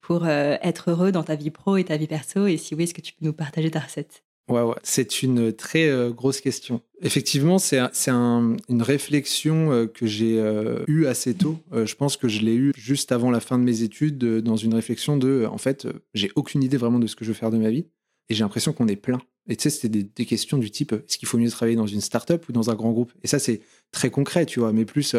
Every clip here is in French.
Pour euh, être heureux dans ta vie pro et ta vie perso Et si oui, est-ce que tu peux nous partager ta recette? Ouais, c'est une très euh, grosse question. Effectivement, c'est un, une réflexion euh, que j'ai eue assez tôt. je pense que je l'ai eue juste avant la fin de mes études, dans une réflexion de, en fait, j'ai aucune idée vraiment de ce que je veux faire de ma vie, et j'ai l'impression qu'on est plein. Et tu sais, c'était des, questions du type, est-ce qu'il faut mieux travailler dans une start-up ou dans un grand groupe? Et ça, c'est très concret, tu vois, mais plus,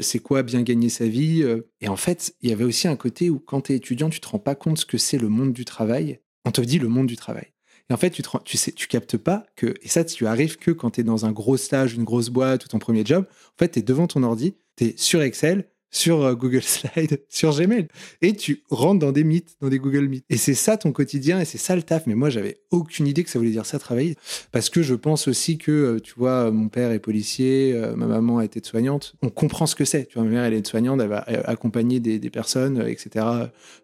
c'est quoi bien gagner sa vie Et en fait, il y avait aussi un côté où quand tu es étudiant, tu te rends pas compte ce que c'est le monde du travail. On te dit le monde du travail. Et en fait, tu sais, tu captes pas que, et ça, tu arrives que quand tu es dans un gros stage, une grosse boîte ou ton premier job, en fait, tu es devant ton ordi, tu es sur Excel, sur euh, Google Slide, sur Gmail. Et tu rentres dans des mythes, dans des Google Meet. Et c'est ça ton quotidien et c'est ça le taf. Mais moi, j'avais aucune idée que ça voulait dire ça, travailler. Parce que je pense aussi que, euh, tu vois, mon père est policier, euh, ma maman a été soignante. On comprend ce que c'est. Tu vois, ma mère, elle est soignante, elle va accompagner des, des personnes, etc.,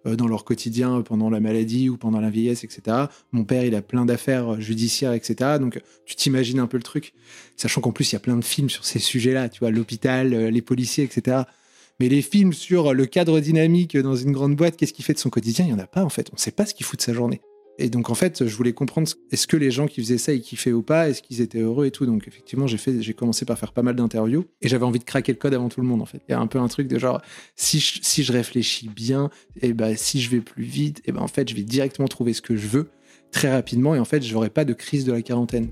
dans leur quotidien pendant la maladie ou pendant la vieillesse, etc. Mon père, il a plein d'affaires judiciaires, etc. Donc, tu t'imagines un peu le truc. Sachant qu'en plus, il y a plein de films sur ces sujets-là, tu vois, l'hôpital, les policiers, etc. Mais les films sur le cadre dynamique dans une grande boîte, qu'est-ce qu'il fait de son quotidien, il n'y en a pas en fait. On ne sait pas ce qu'il fout de sa journée. Et donc en fait, je voulais comprendre est-ce que les gens qui faisaient ça, ils kiffaient ou pas, est-ce qu'ils étaient heureux et tout? Donc effectivement, j'ai fait, j'ai commencé par faire pas mal d'interviews et j'avais envie de craquer le code avant tout le monde en fait. Il y a un peu un truc de genre si je, si je réfléchis bien, et eh ben si je vais plus vite, et eh ben en fait je vais directement trouver ce que je veux très rapidement et en fait j'aurai pas de crise de la quarantaine.